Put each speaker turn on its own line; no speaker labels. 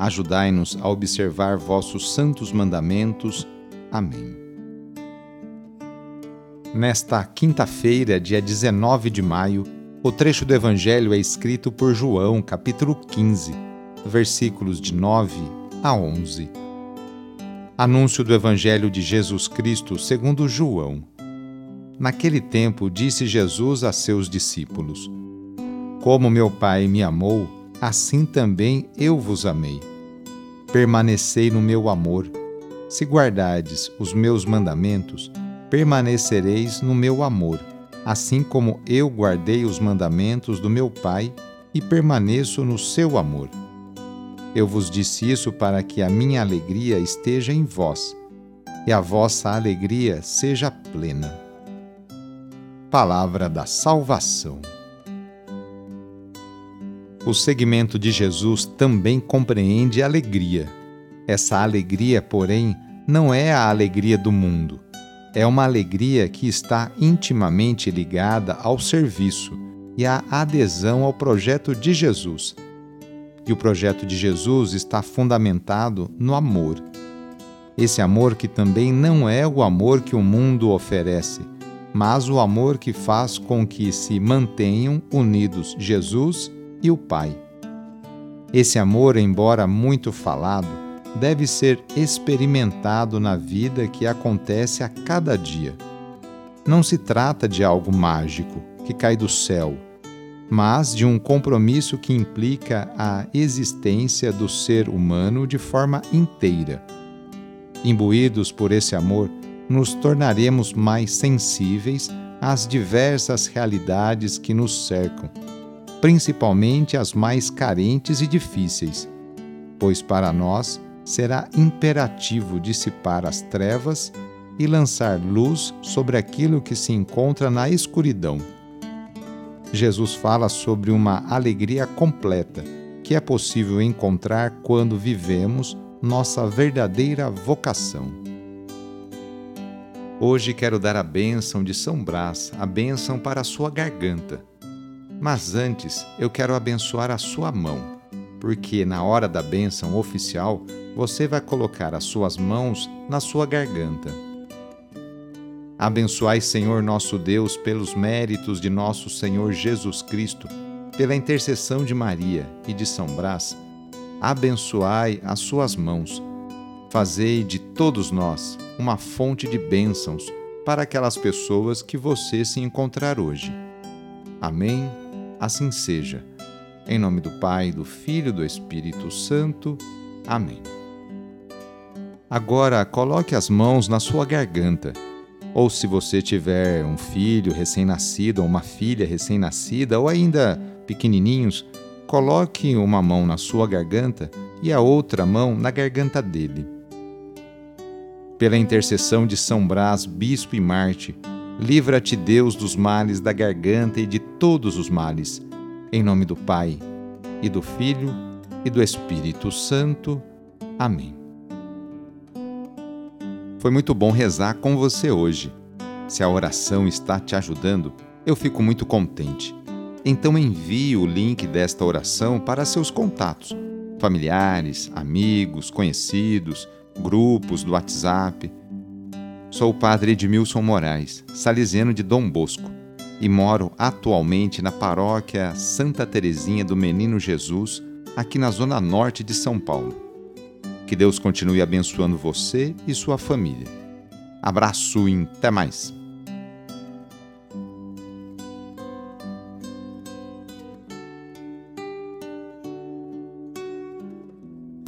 Ajudai-nos a observar vossos santos mandamentos. Amém. Nesta quinta-feira, dia 19 de maio, o trecho do Evangelho é escrito por João, capítulo 15, versículos de 9 a 11. Anúncio do Evangelho de Jesus Cristo segundo João. Naquele tempo disse Jesus a seus discípulos: Como meu Pai me amou, assim também eu vos amei permanecei no meu amor. Se guardardes os meus mandamentos, permanecereis no meu amor, assim como eu guardei os mandamentos do meu Pai e permaneço no seu amor. Eu vos disse isso para que a minha alegria esteja em vós e a vossa alegria seja plena. Palavra da Salvação. O segmento de Jesus também compreende alegria. Essa alegria, porém, não é a alegria do mundo. É uma alegria que está intimamente ligada ao serviço e à adesão ao projeto de Jesus. E o projeto de Jesus está fundamentado no amor. Esse amor que também não é o amor que o mundo oferece, mas o amor que faz com que se mantenham unidos Jesus e o Pai. Esse amor, embora muito falado, deve ser experimentado na vida que acontece a cada dia. Não se trata de algo mágico que cai do céu, mas de um compromisso que implica a existência do ser humano de forma inteira. Imbuídos por esse amor, nos tornaremos mais sensíveis às diversas realidades que nos cercam principalmente as mais carentes e difíceis, pois para nós será imperativo dissipar as trevas e lançar luz sobre aquilo que se encontra na escuridão. Jesus fala sobre uma alegria completa que é possível encontrar quando vivemos nossa verdadeira vocação. Hoje quero dar a bênção de São Brás, a bênção para a sua garganta mas antes eu quero abençoar a sua mão, porque na hora da bênção oficial você vai colocar as suas mãos na sua garganta. Abençoai, Senhor nosso Deus, pelos méritos de nosso Senhor Jesus Cristo, pela intercessão de Maria e de São Brás, abençoai as suas mãos. Fazei de todos nós uma fonte de bênçãos para aquelas pessoas que você se encontrar hoje. Amém assim seja. Em nome do Pai, do Filho e do Espírito Santo. Amém. Agora coloque as mãos na sua garganta. Ou se você tiver um filho recém-nascido ou uma filha recém-nascida ou ainda pequenininhos, coloque uma mão na sua garganta e a outra mão na garganta dele. Pela intercessão de São Brás, bispo e Marte, Livra-te, Deus, dos males da garganta e de todos os males. Em nome do Pai, e do Filho, e do Espírito Santo. Amém. Foi muito bom rezar com você hoje. Se a oração está te ajudando, eu fico muito contente. Então envie o link desta oração para seus contatos, familiares, amigos, conhecidos, grupos do WhatsApp Sou o padre Edmilson Moraes, salesiano de Dom Bosco, e moro atualmente na paróquia Santa Terezinha do Menino Jesus, aqui na zona norte de São Paulo. Que Deus continue abençoando você e sua família. Abraço e até mais.